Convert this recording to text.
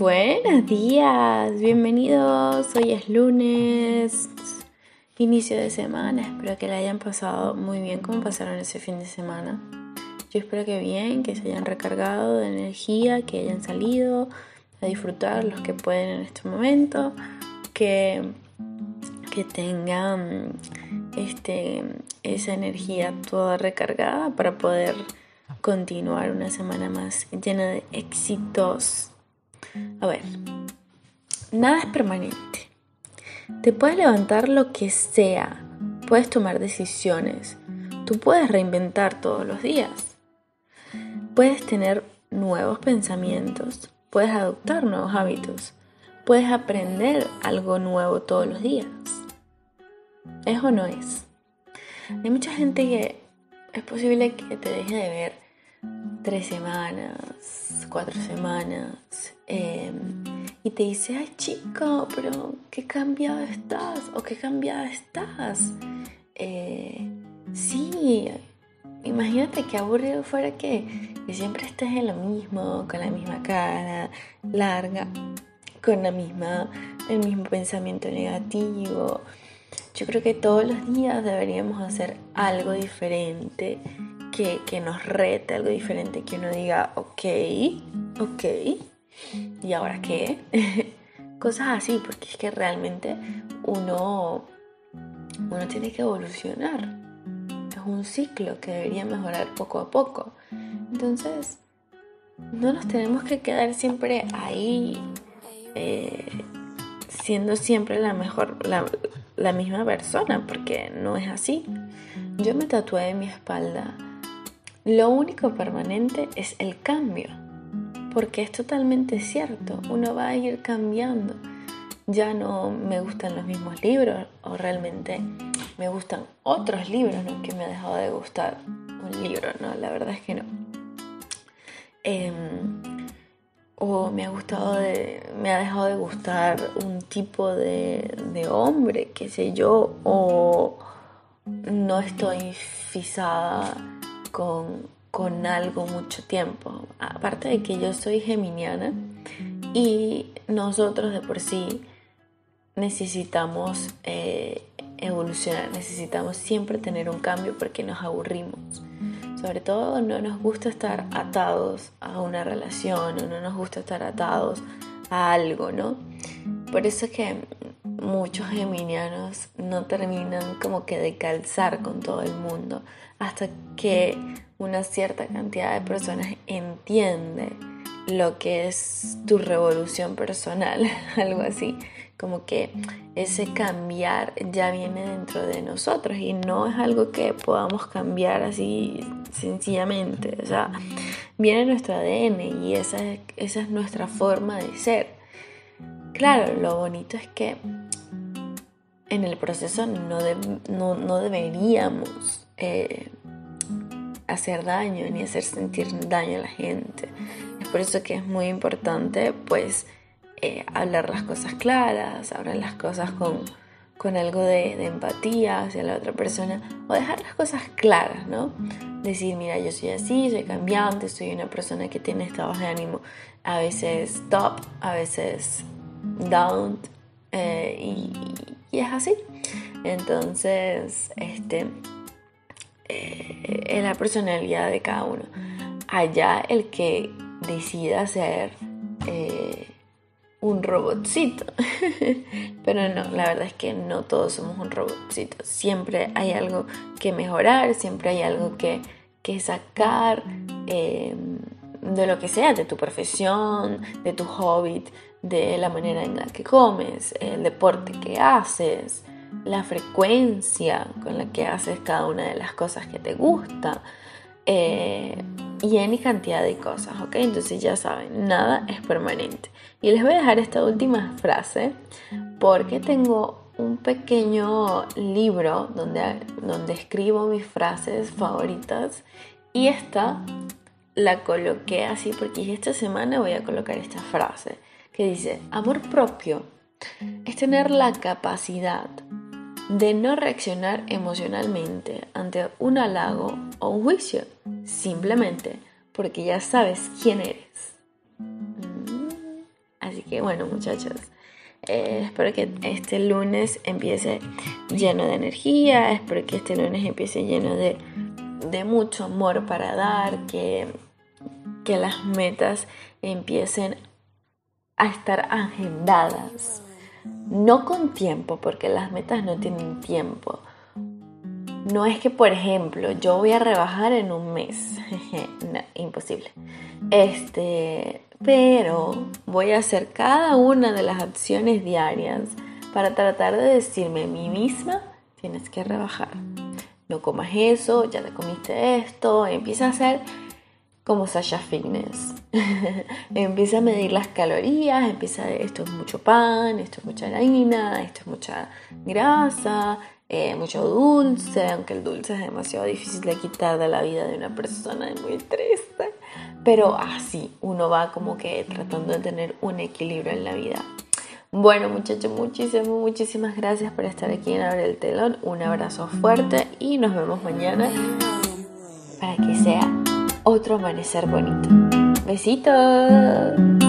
Buenos días, bienvenidos. Hoy es lunes, inicio de semana. Espero que la hayan pasado muy bien como pasaron ese fin de semana. Yo espero que bien, que se hayan recargado de energía, que hayan salido a disfrutar los que pueden en este momento, que, que tengan este, esa energía toda recargada para poder continuar una semana más llena de éxitos a ver, nada es permanente. Te puedes levantar lo que sea, puedes tomar decisiones, tú puedes reinventar todos los días, puedes tener nuevos pensamientos, puedes adoptar nuevos hábitos, puedes aprender algo nuevo todos los días. ¿Es o no es? Hay mucha gente que es posible que te deje de ver tres semanas, cuatro semanas, em, y te dice, ay chico, pero qué cambiado estás o qué cambiada estás. Eh, sí, imagínate qué aburrido fuera que, que siempre estés en lo mismo, con la misma cara larga, con la misma, el mismo pensamiento negativo. Yo creo que todos los días deberíamos hacer algo diferente que, nos rete, algo diferente, que uno diga, ok, ok, ¿y ahora qué? Cosas así, porque es que realmente uno, uno tiene que evolucionar. Es un ciclo que debería mejorar poco a poco. Entonces, no nos tenemos que quedar siempre ahí, eh, siendo siempre la mejor, la, la misma persona, porque no es así. Yo me tatué en mi espalda lo único permanente es el cambio, porque es totalmente cierto, uno va a ir cambiando. Ya no me gustan los mismos libros o realmente me gustan otros libros, no que me ha dejado de gustar un libro, no, la verdad es que no. Em, o me ha gustado de, me ha dejado de gustar un tipo de, de hombre, qué sé yo, o no estoy fisada con, con algo mucho tiempo. Aparte de que yo soy geminiana y nosotros de por sí necesitamos eh, evolucionar, necesitamos siempre tener un cambio porque nos aburrimos. Sobre todo no nos gusta estar atados a una relación no nos gusta estar atados a algo, ¿no? Por eso es que muchos geminianos no terminan como que de calzar con todo el mundo hasta que una cierta cantidad de personas entiende lo que es tu revolución personal, algo así, como que ese cambiar ya viene dentro de nosotros y no es algo que podamos cambiar así sencillamente, o sea, viene nuestro ADN y esa, esa es nuestra forma de ser. Claro, lo bonito es que en el proceso no, no, deberíamos eh, hacer daño ni hacer sentir daño a la gente. Es por eso que es muy importante pues eh, hablar las cosas claras, hablar las cosas con, con algo de, empatía hacia la otra persona o dejar las cosas claras, ¿no? Decir, mira, yo soy así, soy cambiante, soy una persona que tiene estados de ánimo a veces top, a veces down eh, y, y es así. Entonces, este, eh, es la personalidad de cada uno. Allá el que decida ser eh, un robotcito. Pero no, la verdad es que no todos somos un robotcito. Siempre hay algo que mejorar, siempre hay algo que, sacar eh, de lo que sea, de tu profesión, de tu hobby, de la manera en la que comes, el deporte que haces, la frecuencia con la que haces cada una de las cosas que te gusta eh, y en cantidad de cosas, ¿ok? Entonces ya saben, nada es permanente. Y les voy a dejar esta última frase porque tengo un pequeño libro donde, donde escribo mis frases favoritas y esta la coloqué así porque esta semana voy a colocar esta frase que dice, amor propio es tener la capacidad de no reaccionar emocionalmente ante un halago o un juicio, simplemente porque ya sabes quién eres. Mm, así que bueno muchachos, eh, espero que este lunes empiece lleno de energía, espero que este lunes empiece lleno de, de mucho amor para dar, que, que las metas empiecen a estar agendadas, no con tiempo, porque las metas no tienen tiempo. No es que, por ejemplo, yo voy a rebajar en un mes. imposible. Este, pero voy a hacer cada una de las acciones diarias para tratar de decirme a mí misma, tienes que rebajar. No comas eso, ya te comiste esto, empieza a hacer como Sasha Fitness. empieza a medir las calorías, empieza, esto es mucho pan, esto es mucha harina, esto es mucha grasa, eh, mucho dulce, aunque el dulce es demasiado difícil de quitar de la vida de una persona, es muy triste. Pero así uno va como que tratando de tener un equilibrio en la vida. Bueno muchachos, muchísimas, muchísimas gracias por estar aquí en Abre el Telón. Un abrazo fuerte y nos vemos mañana para que sea otro amanecer bonito. Besitos.